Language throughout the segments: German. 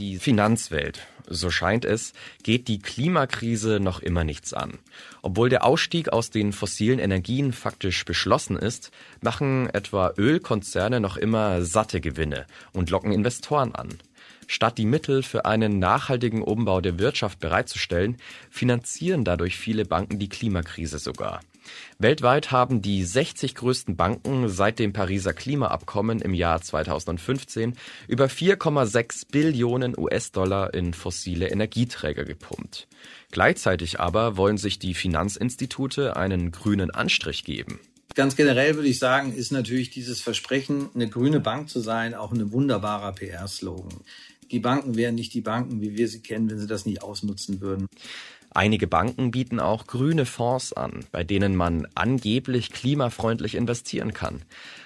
Die Finanzwelt, so scheint es, geht die Klimakrise noch immer nichts an. Obwohl der Ausstieg aus den fossilen Energien faktisch beschlossen ist, machen etwa Ölkonzerne noch immer satte Gewinne und locken Investoren an. Statt die Mittel für einen nachhaltigen Umbau der Wirtschaft bereitzustellen, finanzieren dadurch viele Banken die Klimakrise sogar. Weltweit haben die 60 größten Banken seit dem Pariser Klimaabkommen im Jahr 2015 über 4,6 Billionen US-Dollar in fossile Energieträger gepumpt. Gleichzeitig aber wollen sich die Finanzinstitute einen grünen Anstrich geben. Ganz generell würde ich sagen, ist natürlich dieses Versprechen, eine grüne Bank zu sein, auch ein wunderbarer PR-Slogan. Die Banken wären nicht die Banken, wie wir sie kennen, wenn sie das nicht ausnutzen würden. Einige Banken bieten auch grüne Fonds an, bei denen man angeblich klimafreundlich investieren kann.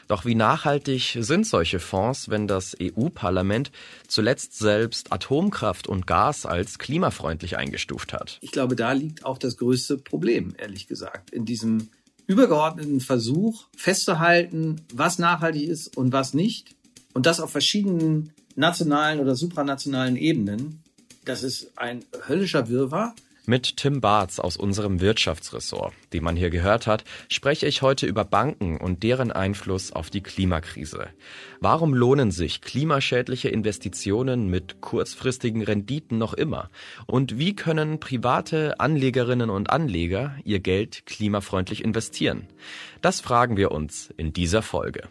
Doch wie nachhaltig sind solche Fonds, wenn das EU-Parlament zuletzt selbst Atomkraft und Gas als klimafreundlich eingestuft hat? Ich glaube, da liegt auch das größte Problem, ehrlich gesagt, in diesem übergeordneten Versuch festzuhalten, was nachhaltig ist und was nicht. Und das auf verschiedenen nationalen oder supranationalen Ebenen. Das ist ein höllischer Wirrwarr. Mit Tim Barth aus unserem Wirtschaftsressort, den man hier gehört hat, spreche ich heute über Banken und deren Einfluss auf die Klimakrise. Warum lohnen sich klimaschädliche Investitionen mit kurzfristigen Renditen noch immer? Und wie können private Anlegerinnen und Anleger ihr Geld klimafreundlich investieren? Das fragen wir uns in dieser Folge.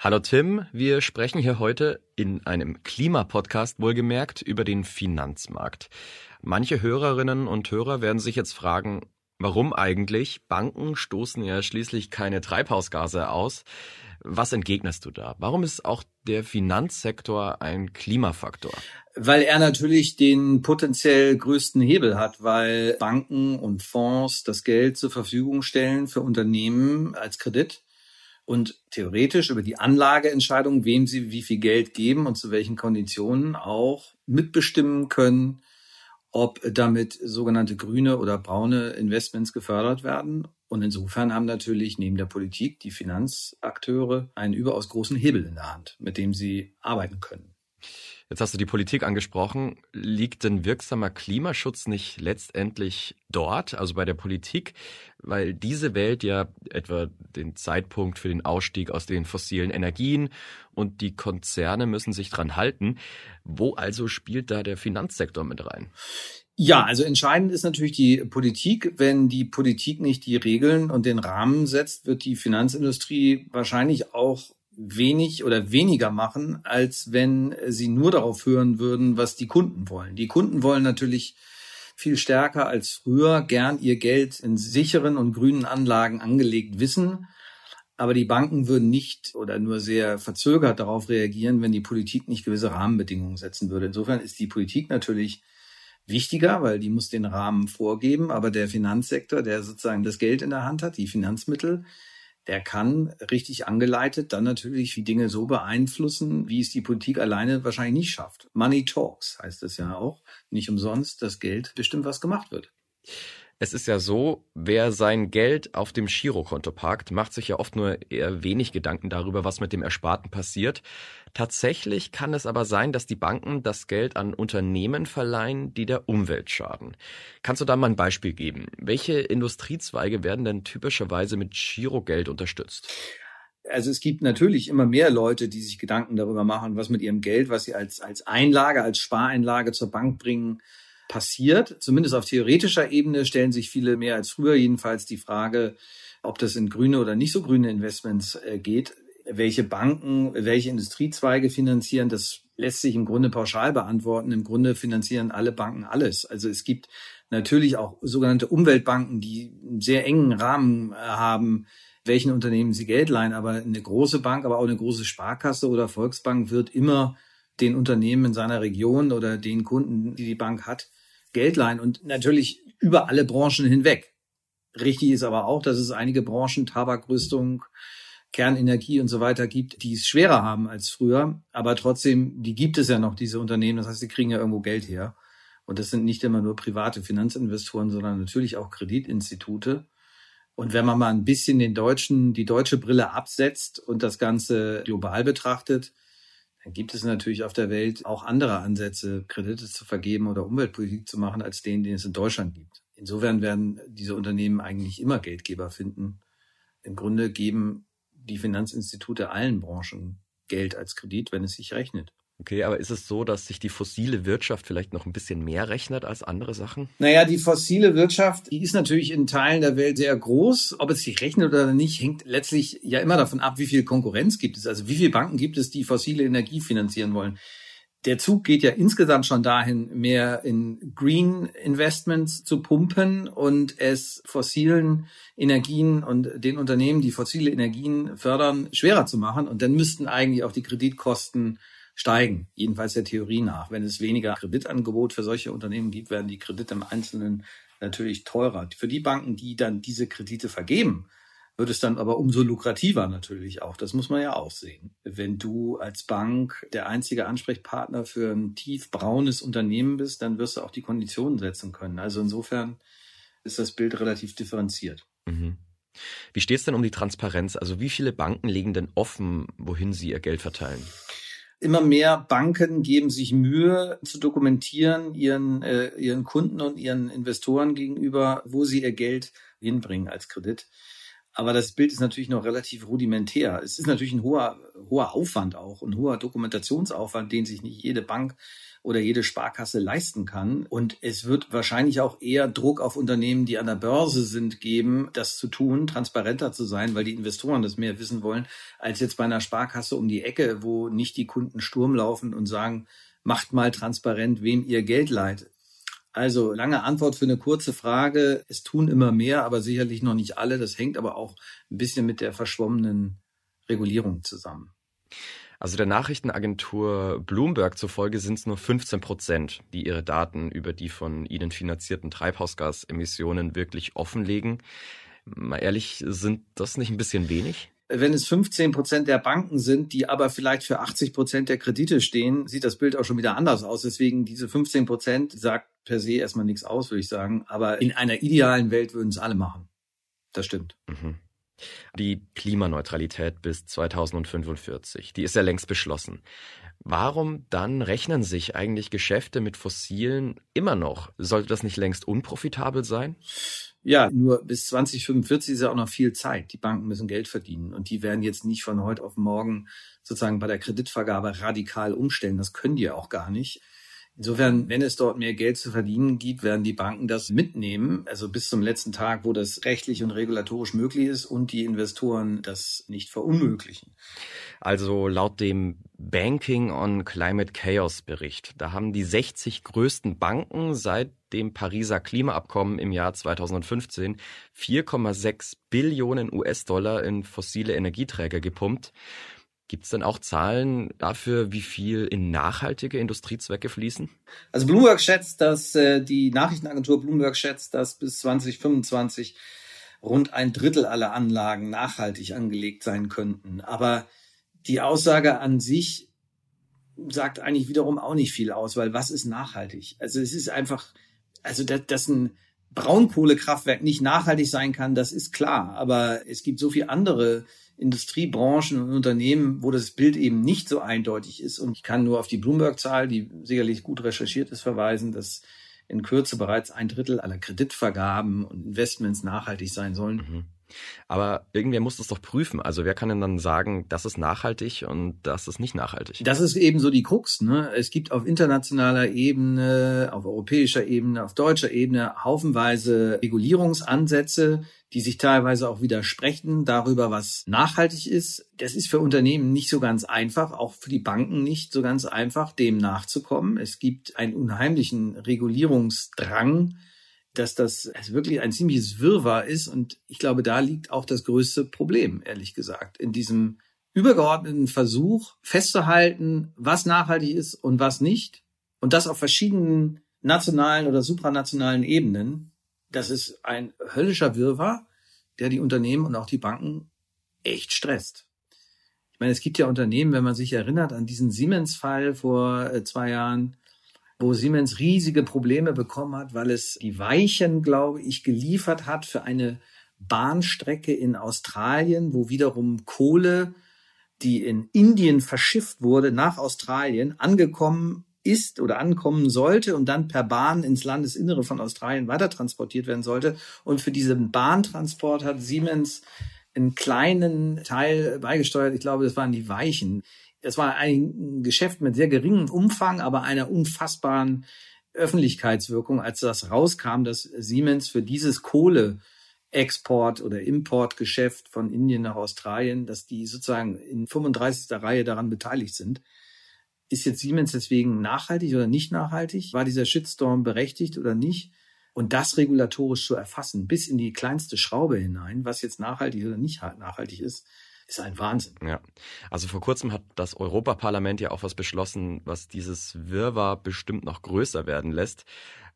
Hallo Tim, wir sprechen hier heute in einem Klimapodcast wohlgemerkt über den Finanzmarkt. Manche Hörerinnen und Hörer werden sich jetzt fragen, warum eigentlich? Banken stoßen ja schließlich keine Treibhausgase aus. Was entgegnest du da? Warum ist auch der Finanzsektor ein Klimafaktor? Weil er natürlich den potenziell größten Hebel hat, weil Banken und Fonds das Geld zur Verfügung stellen für Unternehmen als Kredit und theoretisch über die Anlageentscheidung, wem sie wie viel Geld geben und zu welchen Konditionen auch mitbestimmen können, ob damit sogenannte grüne oder braune Investments gefördert werden. Und insofern haben natürlich neben der Politik die Finanzakteure einen überaus großen Hebel in der Hand, mit dem sie arbeiten können. Jetzt hast du die Politik angesprochen. Liegt denn wirksamer Klimaschutz nicht letztendlich dort, also bei der Politik? Weil diese wählt ja etwa den Zeitpunkt für den Ausstieg aus den fossilen Energien und die Konzerne müssen sich dran halten. Wo also spielt da der Finanzsektor mit rein? Ja, also entscheidend ist natürlich die Politik. Wenn die Politik nicht die Regeln und den Rahmen setzt, wird die Finanzindustrie wahrscheinlich auch wenig oder weniger machen, als wenn sie nur darauf hören würden, was die Kunden wollen. Die Kunden wollen natürlich viel stärker als früher gern ihr Geld in sicheren und grünen Anlagen angelegt wissen. Aber die Banken würden nicht oder nur sehr verzögert darauf reagieren, wenn die Politik nicht gewisse Rahmenbedingungen setzen würde. Insofern ist die Politik natürlich wichtiger, weil die muss den Rahmen vorgeben. Aber der Finanzsektor, der sozusagen das Geld in der Hand hat, die Finanzmittel, der kann richtig angeleitet dann natürlich die Dinge so beeinflussen, wie es die Politik alleine wahrscheinlich nicht schafft. Money talks heißt es ja auch. Nicht umsonst, dass Geld bestimmt was gemacht wird. Es ist ja so, wer sein Geld auf dem Girokonto parkt, macht sich ja oft nur eher wenig Gedanken darüber, was mit dem Ersparten passiert. Tatsächlich kann es aber sein, dass die Banken das Geld an Unternehmen verleihen, die der Umwelt schaden. Kannst du da mal ein Beispiel geben? Welche Industriezweige werden denn typischerweise mit Girogeld unterstützt? Also es gibt natürlich immer mehr Leute, die sich Gedanken darüber machen, was mit ihrem Geld, was sie als, als Einlage, als Spareinlage zur Bank bringen, passiert. Zumindest auf theoretischer Ebene stellen sich viele mehr als früher jedenfalls die Frage, ob das in grüne oder nicht so grüne Investments äh, geht. Welche Banken, welche Industriezweige finanzieren, das lässt sich im Grunde pauschal beantworten. Im Grunde finanzieren alle Banken alles. Also es gibt natürlich auch sogenannte Umweltbanken, die einen sehr engen Rahmen äh, haben, welchen Unternehmen sie Geld leihen. Aber eine große Bank, aber auch eine große Sparkasse oder Volksbank wird immer den Unternehmen in seiner Region oder den Kunden, die die Bank hat, Geld leihen und natürlich über alle Branchen hinweg. Richtig ist aber auch, dass es einige Branchen, Tabakrüstung, Kernenergie und so weiter gibt, die es schwerer haben als früher. Aber trotzdem, die gibt es ja noch, diese Unternehmen. Das heißt, sie kriegen ja irgendwo Geld her. Und das sind nicht immer nur private Finanzinvestoren, sondern natürlich auch Kreditinstitute. Und wenn man mal ein bisschen den deutschen, die deutsche Brille absetzt und das Ganze global betrachtet, dann gibt es natürlich auf der Welt auch andere Ansätze, Kredite zu vergeben oder Umweltpolitik zu machen, als den, den es in Deutschland gibt. Insofern werden diese Unternehmen eigentlich immer Geldgeber finden. Im Grunde geben die Finanzinstitute allen Branchen Geld als Kredit, wenn es sich rechnet. Okay, aber ist es so, dass sich die fossile Wirtschaft vielleicht noch ein bisschen mehr rechnet als andere Sachen? Naja, die fossile Wirtschaft, die ist natürlich in Teilen der Welt sehr groß. Ob es sich rechnet oder nicht, hängt letztlich ja immer davon ab, wie viel Konkurrenz gibt es. Also wie viele Banken gibt es, die fossile Energie finanzieren wollen. Der Zug geht ja insgesamt schon dahin, mehr in Green Investments zu pumpen und es fossilen Energien und den Unternehmen, die fossile Energien fördern, schwerer zu machen. Und dann müssten eigentlich auch die Kreditkosten steigen, jedenfalls der Theorie nach. Wenn es weniger Kreditangebot für solche Unternehmen gibt, werden die Kredite im Einzelnen natürlich teurer. Für die Banken, die dann diese Kredite vergeben, wird es dann aber umso lukrativer natürlich auch. Das muss man ja auch sehen. Wenn du als Bank der einzige Ansprechpartner für ein tiefbraunes Unternehmen bist, dann wirst du auch die Konditionen setzen können. Also insofern ist das Bild relativ differenziert. Mhm. Wie steht es denn um die Transparenz? Also wie viele Banken legen denn offen, wohin sie ihr Geld verteilen? Immer mehr Banken geben sich Mühe zu dokumentieren ihren, äh, ihren Kunden und ihren Investoren gegenüber, wo sie ihr Geld hinbringen als Kredit. Aber das Bild ist natürlich noch relativ rudimentär. Es ist natürlich ein hoher, hoher Aufwand auch, ein hoher Dokumentationsaufwand, den sich nicht jede Bank oder jede Sparkasse leisten kann. Und es wird wahrscheinlich auch eher Druck auf Unternehmen, die an der Börse sind, geben, das zu tun, transparenter zu sein, weil die Investoren das mehr wissen wollen, als jetzt bei einer Sparkasse um die Ecke, wo nicht die Kunden Sturm laufen und sagen, macht mal transparent, wem ihr Geld leiht. Also lange Antwort für eine kurze Frage. Es tun immer mehr, aber sicherlich noch nicht alle. Das hängt aber auch ein bisschen mit der verschwommenen Regulierung zusammen. Also der Nachrichtenagentur Bloomberg zufolge sind es nur 15 Prozent, die ihre Daten über die von ihnen finanzierten Treibhausgasemissionen wirklich offenlegen. Mal ehrlich, sind das nicht ein bisschen wenig? Wenn es 15 Prozent der Banken sind, die aber vielleicht für 80 Prozent der Kredite stehen, sieht das Bild auch schon wieder anders aus. Deswegen diese 15 Prozent sagt per se erstmal nichts aus, würde ich sagen. Aber in einer idealen Welt würden es alle machen. Das stimmt. Mhm. Die Klimaneutralität bis 2045, die ist ja längst beschlossen. Warum dann rechnen sich eigentlich Geschäfte mit Fossilen immer noch? Sollte das nicht längst unprofitabel sein? Ja, nur bis 2045 ist ja auch noch viel Zeit. Die Banken müssen Geld verdienen und die werden jetzt nicht von heute auf morgen sozusagen bei der Kreditvergabe radikal umstellen. Das können die ja auch gar nicht. Insofern, wenn es dort mehr Geld zu verdienen gibt, werden die Banken das mitnehmen, also bis zum letzten Tag, wo das rechtlich und regulatorisch möglich ist und die Investoren das nicht verunmöglichen. Also laut dem Banking on Climate Chaos Bericht, da haben die 60 größten Banken seit dem Pariser Klimaabkommen im Jahr 2015 4,6 Billionen US-Dollar in fossile Energieträger gepumpt. Gibt es denn auch Zahlen dafür, wie viel in nachhaltige Industriezwecke fließen? Also Bloomberg schätzt, dass äh, die Nachrichtenagentur Bloomberg schätzt, dass bis 2025 rund ein Drittel aller Anlagen nachhaltig angelegt sein könnten. Aber die Aussage an sich sagt eigentlich wiederum auch nicht viel aus, weil was ist nachhaltig? Also es ist einfach, also dass, dass ein Braunkohlekraftwerk nicht nachhaltig sein kann, das ist klar. Aber es gibt so viele andere Industriebranchen und Unternehmen, wo das Bild eben nicht so eindeutig ist. Und ich kann nur auf die Bloomberg-Zahl, die sicherlich gut recherchiert ist, verweisen, dass in Kürze bereits ein Drittel aller Kreditvergaben und Investments nachhaltig sein sollen. Mhm. Aber irgendwer muss das doch prüfen. Also wer kann denn dann sagen, das ist nachhaltig und das ist nicht nachhaltig? Das ist eben so die Krux. Ne? Es gibt auf internationaler Ebene, auf europäischer Ebene, auf deutscher Ebene haufenweise Regulierungsansätze, die sich teilweise auch widersprechen darüber, was nachhaltig ist. Das ist für Unternehmen nicht so ganz einfach, auch für die Banken nicht so ganz einfach, dem nachzukommen. Es gibt einen unheimlichen Regulierungsdrang dass das also wirklich ein ziemliches Wirrwarr ist. Und ich glaube, da liegt auch das größte Problem, ehrlich gesagt, in diesem übergeordneten Versuch festzuhalten, was nachhaltig ist und was nicht. Und das auf verschiedenen nationalen oder supranationalen Ebenen. Das ist ein höllischer Wirrwarr, der die Unternehmen und auch die Banken echt stresst. Ich meine, es gibt ja Unternehmen, wenn man sich erinnert an diesen Siemens-Fall vor äh, zwei Jahren, wo Siemens riesige Probleme bekommen hat, weil es die Weichen, glaube ich, geliefert hat für eine Bahnstrecke in Australien, wo wiederum Kohle, die in Indien verschifft wurde, nach Australien angekommen ist oder ankommen sollte und dann per Bahn ins Landesinnere von Australien weiter transportiert werden sollte. Und für diesen Bahntransport hat Siemens einen kleinen Teil beigesteuert. Ich glaube, das waren die Weichen. Es war ein Geschäft mit sehr geringem Umfang, aber einer unfassbaren Öffentlichkeitswirkung, als das rauskam, dass Siemens für dieses Kohleexport oder Importgeschäft von Indien nach Australien, dass die sozusagen in 35. Reihe daran beteiligt sind. Ist jetzt Siemens deswegen nachhaltig oder nicht nachhaltig? War dieser Shitstorm berechtigt oder nicht? Und das regulatorisch zu erfassen, bis in die kleinste Schraube hinein, was jetzt nachhaltig oder nicht nachhaltig ist, ist ein Wahnsinn. Ja. Also vor kurzem hat das Europaparlament ja auch was beschlossen, was dieses Wirrwarr bestimmt noch größer werden lässt.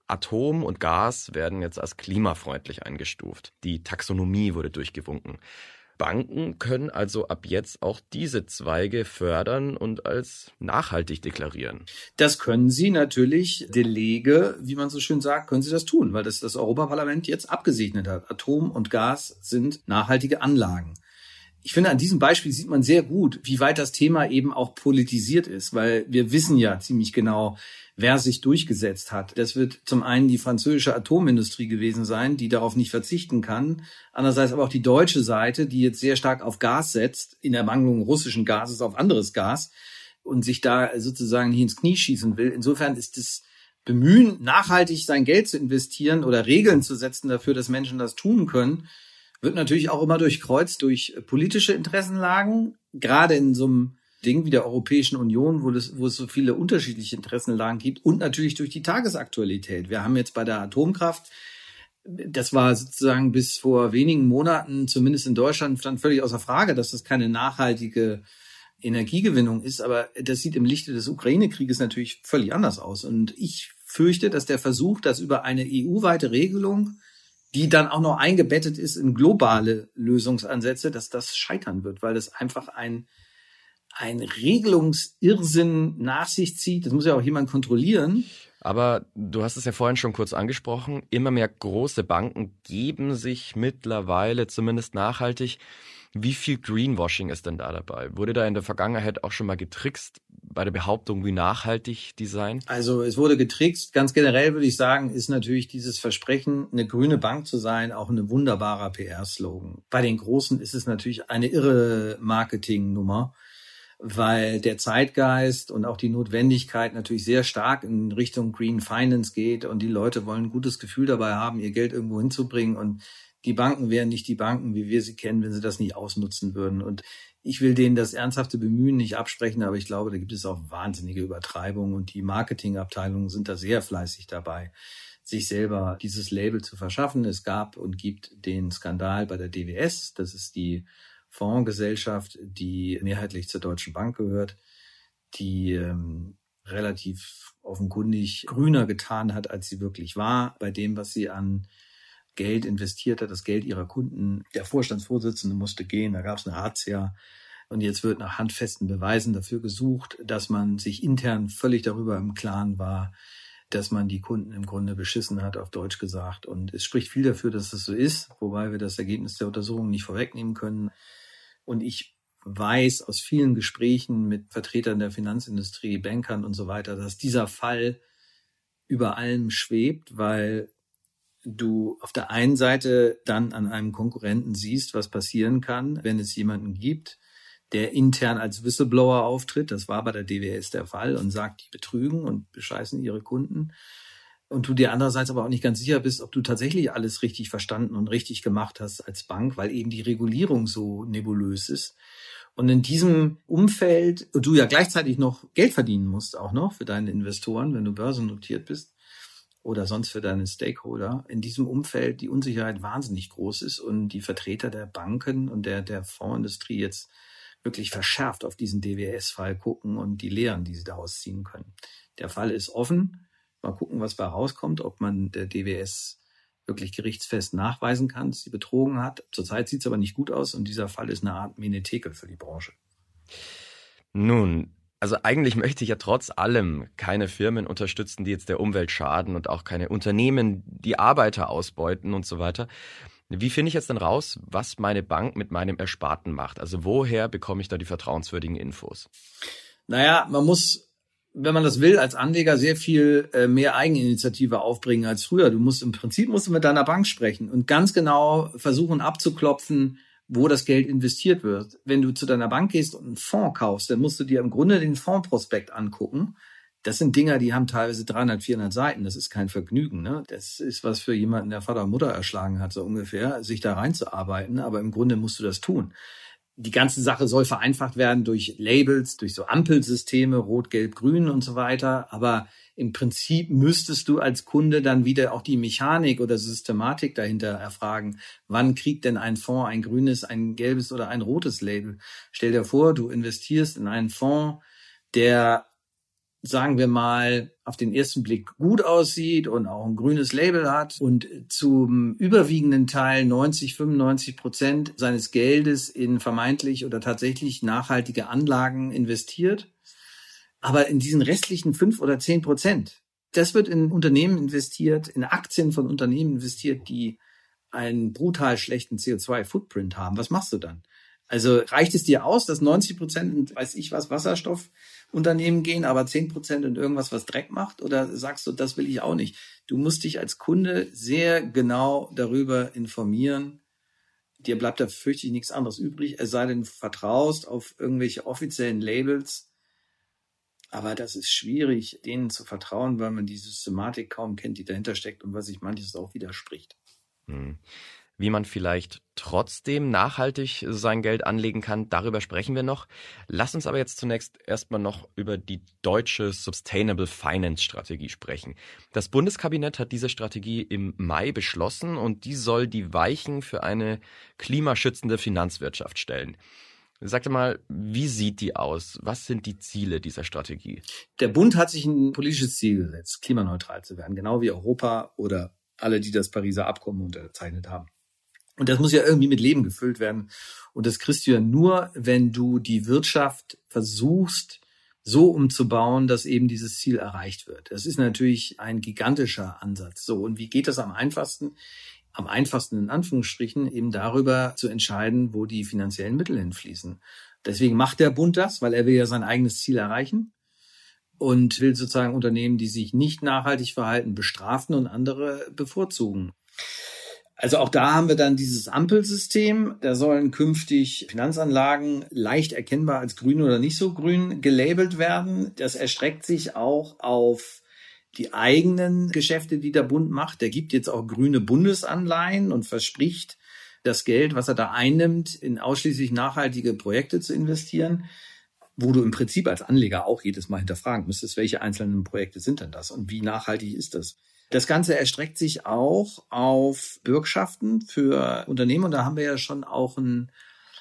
Atom und Gas werden jetzt als klimafreundlich eingestuft. Die Taxonomie wurde durchgewunken. Banken können also ab jetzt auch diese Zweige fördern und als nachhaltig deklarieren. Das können sie natürlich, Delege, wie man so schön sagt, können sie das tun, weil das das Europaparlament jetzt abgesegnet hat. Atom und Gas sind nachhaltige Anlagen ich finde, an diesem Beispiel sieht man sehr gut, wie weit das Thema eben auch politisiert ist, weil wir wissen ja ziemlich genau, wer sich durchgesetzt hat. Das wird zum einen die französische Atomindustrie gewesen sein, die darauf nicht verzichten kann. Andererseits aber auch die deutsche Seite, die jetzt sehr stark auf Gas setzt, in Ermangelung russischen Gases auf anderes Gas und sich da sozusagen nicht ins Knie schießen will. Insofern ist das Bemühen, nachhaltig sein Geld zu investieren oder Regeln zu setzen dafür, dass Menschen das tun können, wird natürlich auch immer durchkreuzt durch politische Interessenlagen, gerade in so einem Ding wie der Europäischen Union, wo, das, wo es so viele unterschiedliche Interessenlagen gibt und natürlich durch die Tagesaktualität. Wir haben jetzt bei der Atomkraft, das war sozusagen bis vor wenigen Monaten, zumindest in Deutschland, stand völlig außer Frage, dass das keine nachhaltige Energiegewinnung ist. Aber das sieht im Lichte des Ukraine-Krieges natürlich völlig anders aus. Und ich fürchte, dass der Versuch, das über eine EU-weite Regelung die dann auch noch eingebettet ist in globale Lösungsansätze, dass das scheitern wird, weil das einfach ein, ein Regelungsirrsinn nach sich zieht. Das muss ja auch jemand kontrollieren. Aber du hast es ja vorhin schon kurz angesprochen, immer mehr große Banken geben sich mittlerweile zumindest nachhaltig wie viel Greenwashing ist denn da dabei? Wurde da in der Vergangenheit auch schon mal getrickst bei der Behauptung, wie nachhaltig die seien? Also es wurde getrickst. Ganz generell würde ich sagen, ist natürlich dieses Versprechen, eine grüne Bank zu sein, auch ein wunderbarer PR-Slogan. Bei den Großen ist es natürlich eine irre Marketingnummer weil der Zeitgeist und auch die Notwendigkeit natürlich sehr stark in Richtung Green Finance geht und die Leute wollen ein gutes Gefühl dabei haben, ihr Geld irgendwo hinzubringen und die Banken wären nicht die Banken, wie wir sie kennen, wenn sie das nicht ausnutzen würden. Und ich will denen das ernsthafte Bemühen nicht absprechen, aber ich glaube, da gibt es auch wahnsinnige Übertreibungen und die Marketingabteilungen sind da sehr fleißig dabei, sich selber dieses Label zu verschaffen. Es gab und gibt den Skandal bei der DWS, das ist die Fondsgesellschaft, die mehrheitlich zur Deutschen Bank gehört, die ähm, relativ offenkundig grüner getan hat, als sie wirklich war, bei dem, was sie an Geld investiert hat, das Geld ihrer Kunden. Der Vorstandsvorsitzende musste gehen, da gab es eine Razzia. Und jetzt wird nach handfesten Beweisen dafür gesucht, dass man sich intern völlig darüber im Klaren war, dass man die Kunden im Grunde beschissen hat, auf Deutsch gesagt. Und es spricht viel dafür, dass es so ist, wobei wir das Ergebnis der Untersuchung nicht vorwegnehmen können. Und ich weiß aus vielen Gesprächen mit Vertretern der Finanzindustrie, Bankern und so weiter, dass dieser Fall über allem schwebt, weil du auf der einen Seite dann an einem Konkurrenten siehst, was passieren kann, wenn es jemanden gibt, der intern als Whistleblower auftritt. Das war bei der DWS der Fall und sagt, die betrügen und bescheißen ihre Kunden. Und du dir andererseits aber auch nicht ganz sicher bist, ob du tatsächlich alles richtig verstanden und richtig gemacht hast als Bank, weil eben die Regulierung so nebulös ist. Und in diesem Umfeld, du ja gleichzeitig noch Geld verdienen musst, auch noch für deine Investoren, wenn du börsennotiert bist oder sonst für deine Stakeholder, in diesem Umfeld die Unsicherheit wahnsinnig groß ist und die Vertreter der Banken und der, der Fondsindustrie jetzt wirklich verschärft auf diesen DWS-Fall gucken und die Lehren, die sie daraus ziehen können. Der Fall ist offen. Mal gucken, was da rauskommt, ob man der DWS wirklich gerichtsfest nachweisen kann, dass sie betrogen hat. Zurzeit sieht es aber nicht gut aus und dieser Fall ist eine Art Menetekel für die Branche. Nun, also eigentlich möchte ich ja trotz allem keine Firmen unterstützen, die jetzt der Umwelt schaden und auch keine Unternehmen, die Arbeiter ausbeuten und so weiter. Wie finde ich jetzt dann raus, was meine Bank mit meinem Ersparten macht? Also woher bekomme ich da die vertrauenswürdigen Infos? Naja, man muss wenn man das will, als Anleger sehr viel äh, mehr Eigeninitiative aufbringen als früher. Du musst im Prinzip musst du mit deiner Bank sprechen und ganz genau versuchen abzuklopfen, wo das Geld investiert wird. Wenn du zu deiner Bank gehst und einen Fonds kaufst, dann musst du dir im Grunde den Fondsprospekt angucken. Das sind Dinger, die haben teilweise 300, 400 Seiten. Das ist kein Vergnügen. Ne? Das ist was für jemanden, der Vater und Mutter erschlagen hat, so ungefähr, sich da reinzuarbeiten. Aber im Grunde musst du das tun die ganze Sache soll vereinfacht werden durch Labels, durch so Ampelsysteme, Rot, Gelb, Grün und so weiter. Aber im Prinzip müsstest du als Kunde dann wieder auch die Mechanik oder Systematik dahinter erfragen. Wann kriegt denn ein Fonds ein grünes, ein gelbes oder ein rotes Label? Stell dir vor, du investierst in einen Fonds, der sagen wir mal, auf den ersten Blick gut aussieht und auch ein grünes Label hat und zum überwiegenden Teil 90, 95 Prozent seines Geldes in vermeintlich oder tatsächlich nachhaltige Anlagen investiert. Aber in diesen restlichen fünf oder zehn Prozent, das wird in Unternehmen investiert, in Aktien von Unternehmen investiert, die einen brutal schlechten CO2-Footprint haben. Was machst du dann? Also reicht es dir aus, dass 90 Prozent, weiß ich was, Wasserstoffunternehmen gehen, aber 10 Prozent in irgendwas, was Dreck macht? Oder sagst du, das will ich auch nicht? Du musst dich als Kunde sehr genau darüber informieren. Dir bleibt da fürchte ich nichts anderes übrig, es sei denn, du vertraust auf irgendwelche offiziellen Labels. Aber das ist schwierig, denen zu vertrauen, weil man die Systematik kaum kennt, die dahinter steckt und was sich manches auch widerspricht. Hm. Wie man vielleicht trotzdem nachhaltig sein Geld anlegen kann, darüber sprechen wir noch. Lass uns aber jetzt zunächst erstmal noch über die deutsche Sustainable Finance Strategie sprechen. Das Bundeskabinett hat diese Strategie im Mai beschlossen und die soll die Weichen für eine klimaschützende Finanzwirtschaft stellen. Sag mal, wie sieht die aus? Was sind die Ziele dieser Strategie? Der Bund hat sich ein politisches Ziel gesetzt, klimaneutral zu werden, genau wie Europa oder alle, die das Pariser Abkommen unterzeichnet haben. Und das muss ja irgendwie mit Leben gefüllt werden. Und das kriegst du ja nur, wenn du die Wirtschaft versuchst, so umzubauen, dass eben dieses Ziel erreicht wird. Das ist natürlich ein gigantischer Ansatz. So, und wie geht das am einfachsten? Am einfachsten in Anführungsstrichen eben darüber zu entscheiden, wo die finanziellen Mittel hinfließen. Deswegen macht der Bund das, weil er will ja sein eigenes Ziel erreichen und will sozusagen Unternehmen, die sich nicht nachhaltig verhalten, bestrafen und andere bevorzugen. Also auch da haben wir dann dieses Ampelsystem. Da sollen künftig Finanzanlagen leicht erkennbar als grün oder nicht so grün gelabelt werden. Das erstreckt sich auch auf die eigenen Geschäfte, die der Bund macht. Der gibt jetzt auch grüne Bundesanleihen und verspricht, das Geld, was er da einnimmt, in ausschließlich nachhaltige Projekte zu investieren, wo du im Prinzip als Anleger auch jedes Mal hinterfragen müsstest, welche einzelnen Projekte sind denn das und wie nachhaltig ist das? Das Ganze erstreckt sich auch auf Bürgschaften für Unternehmen. Und da haben wir ja schon auch einen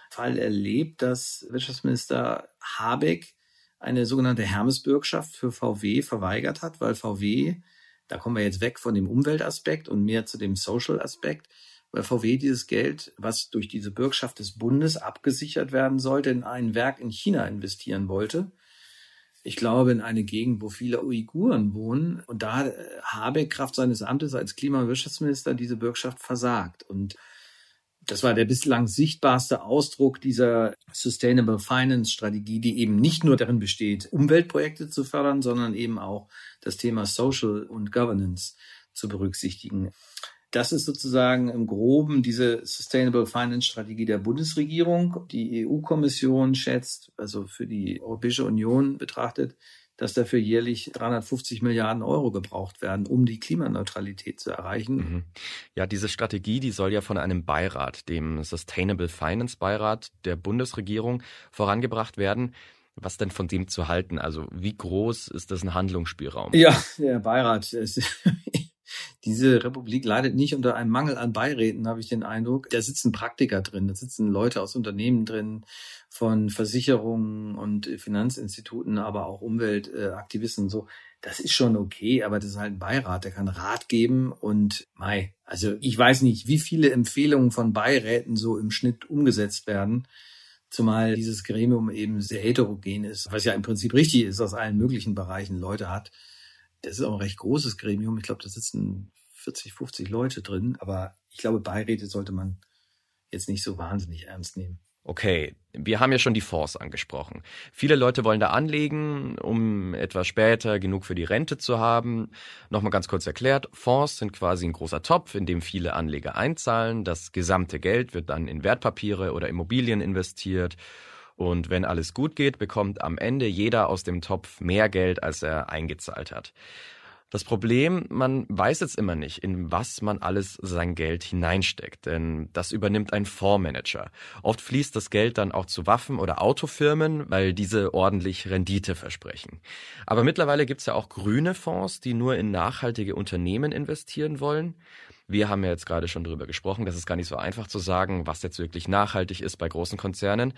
Fall erlebt, dass Wirtschaftsminister Habeck eine sogenannte Hermesbürgschaft für VW verweigert hat, weil VW, da kommen wir jetzt weg von dem Umweltaspekt und mehr zu dem Social-Aspekt, weil VW dieses Geld, was durch diese Bürgschaft des Bundes abgesichert werden sollte, in ein Werk in China investieren wollte ich glaube, in eine Gegend, wo viele Uiguren wohnen. Und da habe Kraft seines Amtes als Klima- und Wirtschaftsminister diese Bürgschaft versagt. Und das war der bislang sichtbarste Ausdruck dieser Sustainable Finance Strategie, die eben nicht nur darin besteht, Umweltprojekte zu fördern, sondern eben auch das Thema Social und Governance zu berücksichtigen. Das ist sozusagen im Groben diese Sustainable Finance Strategie der Bundesregierung. Die EU-Kommission schätzt, also für die Europäische Union betrachtet, dass dafür jährlich 350 Milliarden Euro gebraucht werden, um die Klimaneutralität zu erreichen. Mhm. Ja, diese Strategie, die soll ja von einem Beirat, dem Sustainable Finance Beirat der Bundesregierung, vorangebracht werden. Was denn von dem zu halten? Also wie groß ist das ein Handlungsspielraum? Ja, der Beirat. Diese Republik leidet nicht unter einem Mangel an Beiräten, habe ich den Eindruck. Da sitzen Praktiker drin, da sitzen Leute aus Unternehmen drin, von Versicherungen und Finanzinstituten, aber auch Umweltaktivisten so. Das ist schon okay, aber das ist halt ein Beirat, der kann Rat geben und Mai. Also ich weiß nicht, wie viele Empfehlungen von Beiräten so im Schnitt umgesetzt werden. Zumal dieses Gremium eben sehr heterogen ist, was ja im Prinzip richtig ist, aus allen möglichen Bereichen Leute hat das ist auch ein recht großes Gremium. Ich glaube, da sitzen 40, 50 Leute drin. Aber ich glaube, Beiräte sollte man jetzt nicht so wahnsinnig ernst nehmen. Okay, wir haben ja schon die Fonds angesprochen. Viele Leute wollen da anlegen, um etwas später genug für die Rente zu haben. Nochmal ganz kurz erklärt, Fonds sind quasi ein großer Topf, in dem viele Anleger einzahlen. Das gesamte Geld wird dann in Wertpapiere oder Immobilien investiert und wenn alles gut geht, bekommt am Ende jeder aus dem Topf mehr Geld, als er eingezahlt hat. Das Problem, man weiß jetzt immer nicht, in was man alles sein Geld hineinsteckt, denn das übernimmt ein Fondsmanager. Oft fließt das Geld dann auch zu Waffen- oder Autofirmen, weil diese ordentlich Rendite versprechen. Aber mittlerweile gibt's ja auch grüne Fonds, die nur in nachhaltige Unternehmen investieren wollen. Wir haben ja jetzt gerade schon drüber gesprochen, das ist gar nicht so einfach zu sagen, was jetzt wirklich nachhaltig ist bei großen Konzernen.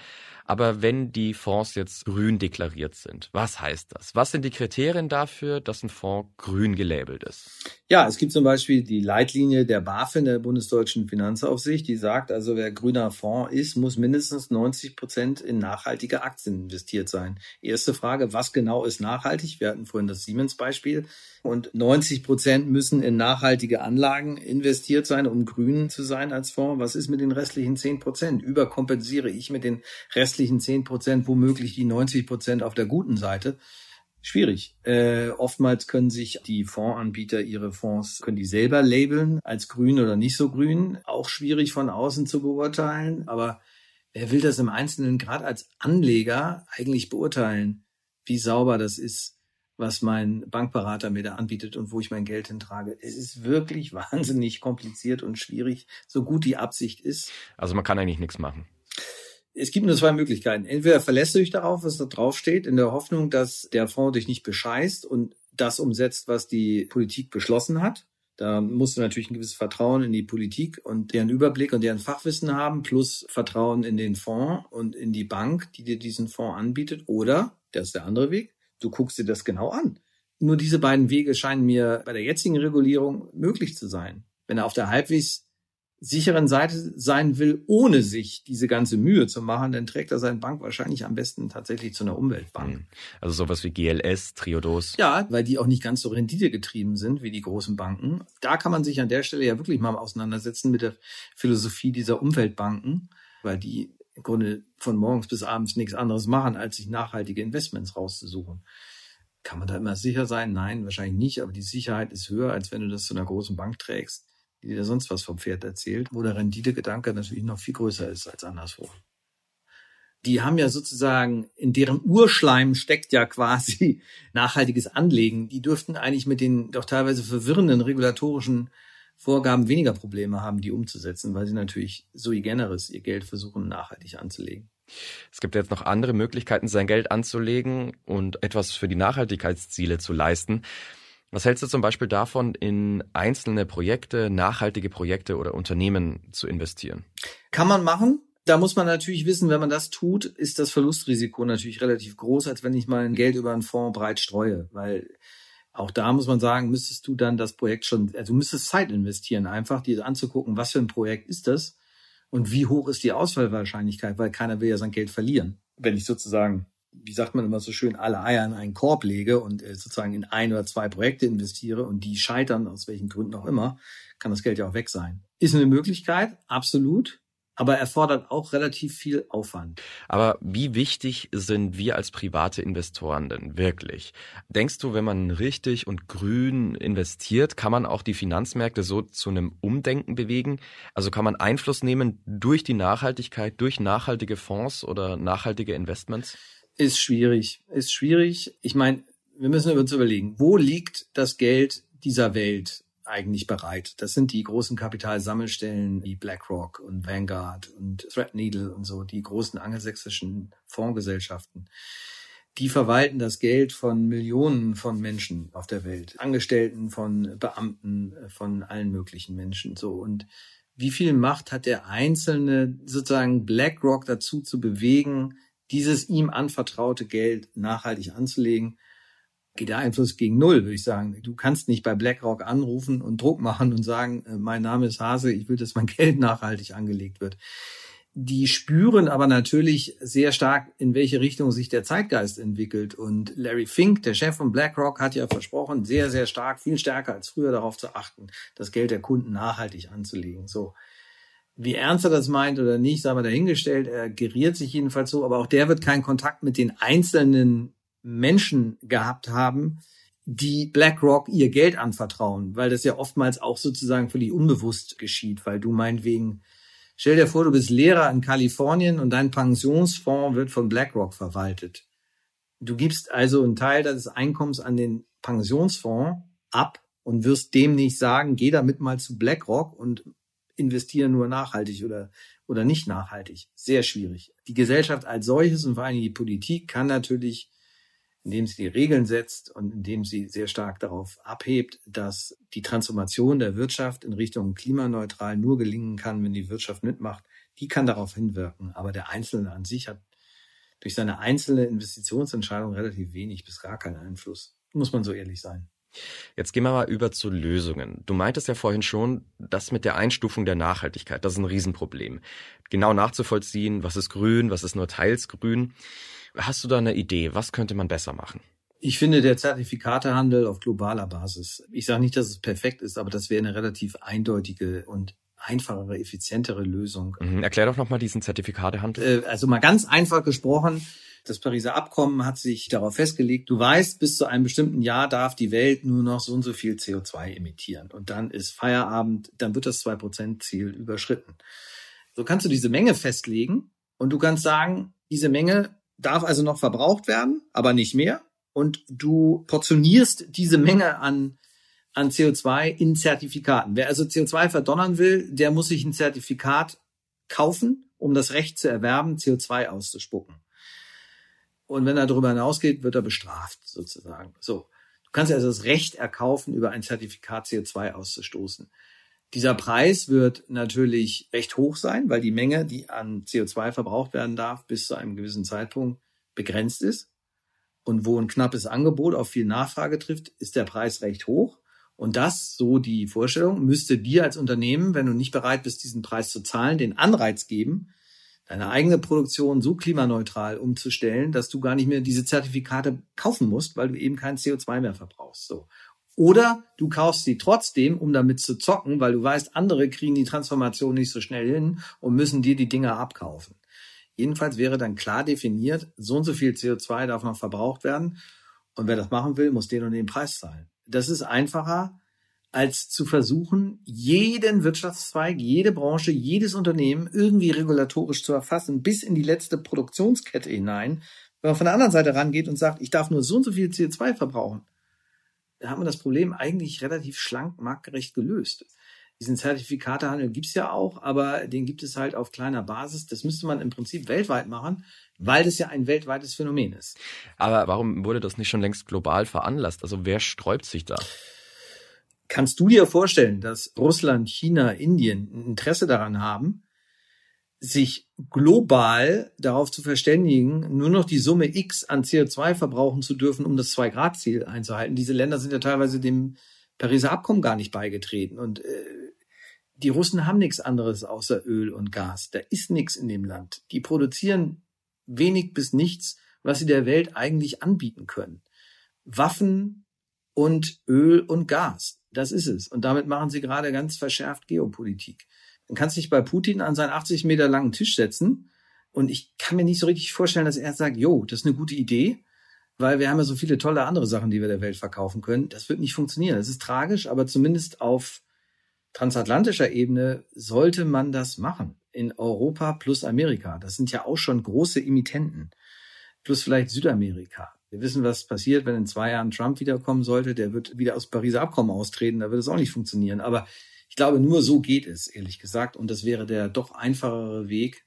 Aber wenn die Fonds jetzt grün deklariert sind, was heißt das? Was sind die Kriterien dafür, dass ein Fonds grün gelabelt ist? Ja, es gibt zum Beispiel die Leitlinie der BaFin, der Bundesdeutschen Finanzaufsicht, die sagt also, wer grüner Fonds ist, muss mindestens 90 Prozent in nachhaltige Aktien investiert sein. Erste Frage, was genau ist nachhaltig? Wir hatten vorhin das Siemens-Beispiel. Und 90 Prozent müssen in nachhaltige Anlagen investiert sein, um grün zu sein als Fonds. Was ist mit den restlichen 10 Prozent? Überkompensiere ich mit den restlichen 10 Prozent womöglich die 90 Prozent auf der guten Seite? Schwierig. Äh, oftmals können sich die Fondsanbieter ihre Fonds, können die selber labeln als grün oder nicht so grün. Auch schwierig von außen zu beurteilen. Aber wer will das im Einzelnen gerade als Anleger eigentlich beurteilen, wie sauber das ist? Was mein Bankberater mir da anbietet und wo ich mein Geld hintrage. Es ist wirklich wahnsinnig kompliziert und schwierig, so gut die Absicht ist. Also man kann eigentlich nichts machen. Es gibt nur zwei Möglichkeiten. Entweder verlässt du dich darauf, was da draufsteht, in der Hoffnung, dass der Fonds dich nicht bescheißt und das umsetzt, was die Politik beschlossen hat. Da musst du natürlich ein gewisses Vertrauen in die Politik und deren Überblick und deren Fachwissen haben, plus Vertrauen in den Fonds und in die Bank, die dir diesen Fonds anbietet. Oder, das ist der andere Weg, du guckst dir das genau an. Nur diese beiden Wege scheinen mir bei der jetzigen Regulierung möglich zu sein. Wenn er auf der halbwegs sicheren Seite sein will, ohne sich diese ganze Mühe zu machen, dann trägt er seine Bank wahrscheinlich am besten tatsächlich zu einer Umweltbank. Hm. Also sowas wie GLS, Triodos. Ja, weil die auch nicht ganz so renditegetrieben sind wie die großen Banken. Da kann man sich an der Stelle ja wirklich mal auseinandersetzen mit der Philosophie dieser Umweltbanken, weil die im Grunde von morgens bis abends nichts anderes machen, als sich nachhaltige Investments rauszusuchen. Kann man da immer sicher sein? Nein, wahrscheinlich nicht, aber die Sicherheit ist höher, als wenn du das zu einer großen Bank trägst, die dir sonst was vom Pferd erzählt, wo der Renditegedanke natürlich noch viel größer ist als anderswo. Die haben ja sozusagen, in deren Urschleim steckt ja quasi nachhaltiges Anlegen. Die dürften eigentlich mit den doch teilweise verwirrenden regulatorischen Vorgaben weniger Probleme haben, die umzusetzen, weil sie natürlich sui generis ihr Geld versuchen nachhaltig anzulegen. Es gibt jetzt noch andere Möglichkeiten, sein Geld anzulegen und etwas für die Nachhaltigkeitsziele zu leisten. Was hältst du zum Beispiel davon, in einzelne Projekte, nachhaltige Projekte oder Unternehmen zu investieren? Kann man machen. Da muss man natürlich wissen, wenn man das tut, ist das Verlustrisiko natürlich relativ groß, als wenn ich mein Geld über einen Fonds breit streue, weil auch da muss man sagen, müsstest du dann das Projekt schon, also müsstest Zeit investieren, einfach dir anzugucken, was für ein Projekt ist das und wie hoch ist die Ausfallwahrscheinlichkeit, weil keiner will ja sein Geld verlieren. Wenn ich sozusagen wie sagt man immer so schön, alle Eier in einen Korb lege und äh, sozusagen in ein oder zwei Projekte investiere und die scheitern, aus welchen Gründen auch immer, kann das Geld ja auch weg sein. Ist eine Möglichkeit, absolut aber erfordert auch relativ viel Aufwand. Aber wie wichtig sind wir als private Investoren denn wirklich? Denkst du, wenn man richtig und grün investiert, kann man auch die Finanzmärkte so zu einem Umdenken bewegen? Also kann man Einfluss nehmen durch die Nachhaltigkeit, durch nachhaltige Fonds oder nachhaltige Investments? Ist schwierig, ist schwierig. Ich meine, wir müssen uns überlegen, wo liegt das Geld dieser Welt? Eigentlich bereit. Das sind die großen Kapitalsammelstellen wie BlackRock und Vanguard und Threadneedle und so, die großen angelsächsischen Fondsgesellschaften. Die verwalten das Geld von Millionen von Menschen auf der Welt, Angestellten, von Beamten, von allen möglichen Menschen, so. Und wie viel Macht hat der Einzelne sozusagen BlackRock dazu zu bewegen, dieses ihm anvertraute Geld nachhaltig anzulegen? Geht der Einfluss gegen null, würde ich sagen. Du kannst nicht bei BlackRock anrufen und Druck machen und sagen, äh, mein Name ist Hase, ich will, dass mein Geld nachhaltig angelegt wird. Die spüren aber natürlich sehr stark, in welche Richtung sich der Zeitgeist entwickelt. Und Larry Fink, der Chef von BlackRock, hat ja versprochen, sehr, sehr stark, viel stärker als früher darauf zu achten, das Geld der Kunden nachhaltig anzulegen. So. Wie ernst er das meint oder nicht, sei mal dahingestellt. Er geriert sich jedenfalls so, aber auch der wird keinen Kontakt mit den einzelnen Menschen gehabt haben, die BlackRock ihr Geld anvertrauen, weil das ja oftmals auch sozusagen völlig unbewusst geschieht, weil du meinetwegen, stell dir vor, du bist Lehrer in Kalifornien und dein Pensionsfonds wird von BlackRock verwaltet. Du gibst also einen Teil deines Einkommens an den Pensionsfonds ab und wirst dem nicht sagen, geh damit mal zu BlackRock und investiere nur nachhaltig oder, oder nicht nachhaltig. Sehr schwierig. Die Gesellschaft als solches und vor allem die Politik kann natürlich indem sie die Regeln setzt und indem sie sehr stark darauf abhebt, dass die Transformation der Wirtschaft in Richtung klimaneutral nur gelingen kann, wenn die Wirtschaft mitmacht, die kann darauf hinwirken. Aber der Einzelne an sich hat durch seine einzelne Investitionsentscheidung relativ wenig bis gar keinen Einfluss. Muss man so ehrlich sein. Jetzt gehen wir mal über zu Lösungen. Du meintest ja vorhin schon, das mit der Einstufung der Nachhaltigkeit, das ist ein Riesenproblem. Genau nachzuvollziehen, was ist grün, was ist nur teils grün. Hast du da eine Idee? Was könnte man besser machen? Ich finde der Zertifikatehandel auf globaler Basis. Ich sage nicht, dass es perfekt ist, aber das wäre eine relativ eindeutige und einfachere, effizientere Lösung. Mhm. Erklär doch nochmal diesen Zertifikatehandel. Äh, also mal ganz einfach gesprochen. Das Pariser Abkommen hat sich darauf festgelegt, du weißt, bis zu einem bestimmten Jahr darf die Welt nur noch so und so viel CO2 emittieren. Und dann ist Feierabend, dann wird das 2%-Ziel überschritten. So kannst du diese Menge festlegen und du kannst sagen, diese Menge darf also noch verbraucht werden, aber nicht mehr. Und du portionierst diese Menge an, an CO2 in Zertifikaten. Wer also CO2 verdonnern will, der muss sich ein Zertifikat kaufen, um das Recht zu erwerben, CO2 auszuspucken. Und wenn er darüber hinausgeht, wird er bestraft, sozusagen. So. Du kannst also das Recht erkaufen, über ein Zertifikat CO2 auszustoßen. Dieser Preis wird natürlich recht hoch sein, weil die Menge, die an CO2 verbraucht werden darf, bis zu einem gewissen Zeitpunkt begrenzt ist. Und wo ein knappes Angebot auf viel Nachfrage trifft, ist der Preis recht hoch. Und das, so die Vorstellung, müsste dir als Unternehmen, wenn du nicht bereit bist, diesen Preis zu zahlen, den Anreiz geben, deine eigene Produktion so klimaneutral umzustellen, dass du gar nicht mehr diese Zertifikate kaufen musst, weil du eben kein CO2 mehr verbrauchst. So. Oder du kaufst sie trotzdem, um damit zu zocken, weil du weißt, andere kriegen die Transformation nicht so schnell hin und müssen dir die Dinger abkaufen. Jedenfalls wäre dann klar definiert, so und so viel CO2 darf noch verbraucht werden. Und wer das machen will, muss den und den Preis zahlen. Das ist einfacher, als zu versuchen, jeden Wirtschaftszweig, jede Branche, jedes Unternehmen irgendwie regulatorisch zu erfassen, bis in die letzte Produktionskette hinein. Wenn man von der anderen Seite rangeht und sagt, ich darf nur so und so viel CO2 verbrauchen, da haben wir das Problem eigentlich relativ schlank, marktgerecht gelöst. Diesen Zertifikatehandel gibt's ja auch, aber den gibt es halt auf kleiner Basis. Das müsste man im Prinzip weltweit machen, weil das ja ein weltweites Phänomen ist. Aber warum wurde das nicht schon längst global veranlasst? Also wer sträubt sich da? Kannst du dir vorstellen, dass Russland, China, Indien ein Interesse daran haben, sich global darauf zu verständigen, nur noch die Summe X an CO2 verbrauchen zu dürfen, um das Zwei-Grad-Ziel einzuhalten. Diese Länder sind ja teilweise dem Pariser Abkommen gar nicht beigetreten. Und äh, die Russen haben nichts anderes außer Öl und Gas. Da ist nichts in dem Land. Die produzieren wenig bis nichts was sie der Welt eigentlich anbieten können. Waffen und Öl und Gas. Das ist es. Und damit machen sie gerade ganz verschärft Geopolitik. Dann kannst du dich bei Putin an seinen 80 Meter langen Tisch setzen. Und ich kann mir nicht so richtig vorstellen, dass er sagt, jo, das ist eine gute Idee, weil wir haben ja so viele tolle andere Sachen, die wir der Welt verkaufen können. Das wird nicht funktionieren. Das ist tragisch, aber zumindest auf transatlantischer Ebene sollte man das machen. In Europa plus Amerika. Das sind ja auch schon große Emittenten. Plus vielleicht Südamerika. Wir wissen, was passiert, wenn in zwei Jahren Trump wiederkommen sollte. Der wird wieder aus Pariser Abkommen austreten. Da wird es auch nicht funktionieren. Aber ich glaube, nur so geht es, ehrlich gesagt. Und das wäre der doch einfachere Weg.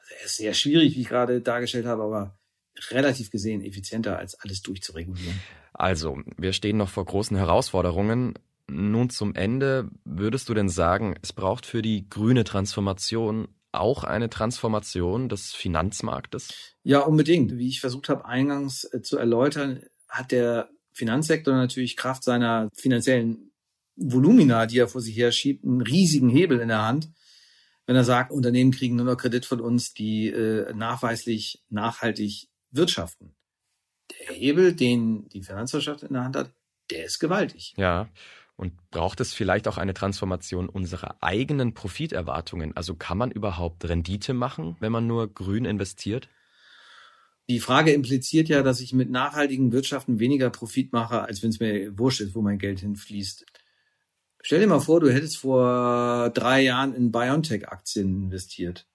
Also er ist sehr schwierig, wie ich gerade dargestellt habe, aber relativ gesehen effizienter, als alles durchzuregulieren. Also, wir stehen noch vor großen Herausforderungen. Nun zum Ende, würdest du denn sagen, es braucht für die grüne Transformation auch eine Transformation des Finanzmarktes? Ja, unbedingt. Wie ich versucht habe, eingangs äh, zu erläutern, hat der Finanzsektor natürlich Kraft seiner finanziellen Volumina, die er vor sich her schiebt, einen riesigen Hebel in der Hand. Wenn er sagt, Unternehmen kriegen nur noch Kredit von uns, die äh, nachweislich nachhaltig wirtschaften. Der Hebel, den die Finanzwirtschaft in der Hand hat, der ist gewaltig. Ja. Und braucht es vielleicht auch eine Transformation unserer eigenen Profiterwartungen? Also kann man überhaupt Rendite machen, wenn man nur grün investiert? Die Frage impliziert ja, dass ich mit nachhaltigen Wirtschaften weniger Profit mache, als wenn es mir wurscht ist, wo mein Geld hinfließt. Stell dir mal vor, du hättest vor drei Jahren in BioNTech-Aktien investiert.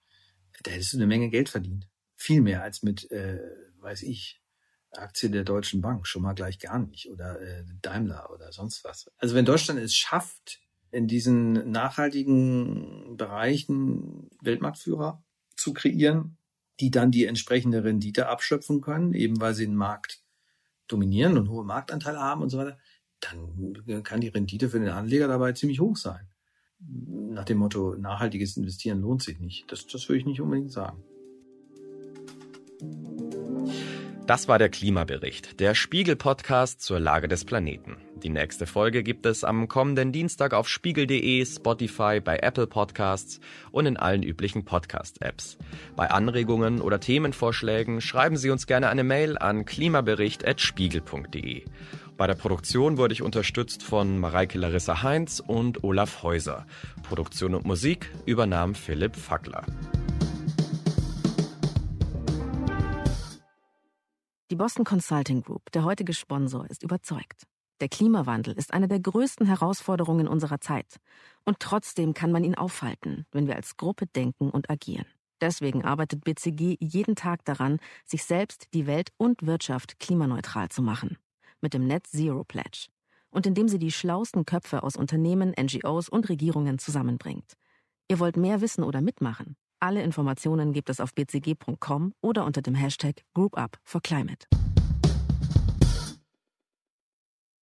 Da hättest du eine Menge Geld verdient. Viel mehr als mit, äh, weiß ich, Aktie der Deutschen Bank schon mal gleich gar nicht oder äh, Daimler oder sonst was. Also wenn Deutschland es schafft, in diesen nachhaltigen Bereichen Weltmarktführer zu kreieren, die dann die entsprechende Rendite abschöpfen können, eben weil sie den Markt dominieren und hohe Marktanteile haben und so weiter, dann kann die Rendite für den Anleger dabei ziemlich hoch sein. Nach dem Motto, nachhaltiges Investieren lohnt sich nicht. Das, das würde ich nicht unbedingt sagen. Das war der Klimabericht, der Spiegel-Podcast zur Lage des Planeten. Die nächste Folge gibt es am kommenden Dienstag auf spiegel.de, Spotify, bei Apple Podcasts und in allen üblichen Podcast-Apps. Bei Anregungen oder Themenvorschlägen schreiben Sie uns gerne eine Mail an klimabericht.spiegel.de. Bei der Produktion wurde ich unterstützt von Mareike Larissa Heinz und Olaf Häuser. Produktion und Musik übernahm Philipp Fackler. Die Boston Consulting Group, der heutige Sponsor, ist überzeugt. Der Klimawandel ist eine der größten Herausforderungen unserer Zeit. Und trotzdem kann man ihn aufhalten, wenn wir als Gruppe denken und agieren. Deswegen arbeitet BCG jeden Tag daran, sich selbst, die Welt und Wirtschaft klimaneutral zu machen. Mit dem Net Zero Pledge. Und indem sie die schlausten Köpfe aus Unternehmen, NGOs und Regierungen zusammenbringt. Ihr wollt mehr wissen oder mitmachen? Alle Informationen gibt es auf bcg.com oder unter dem Hashtag GroupUp for Climate.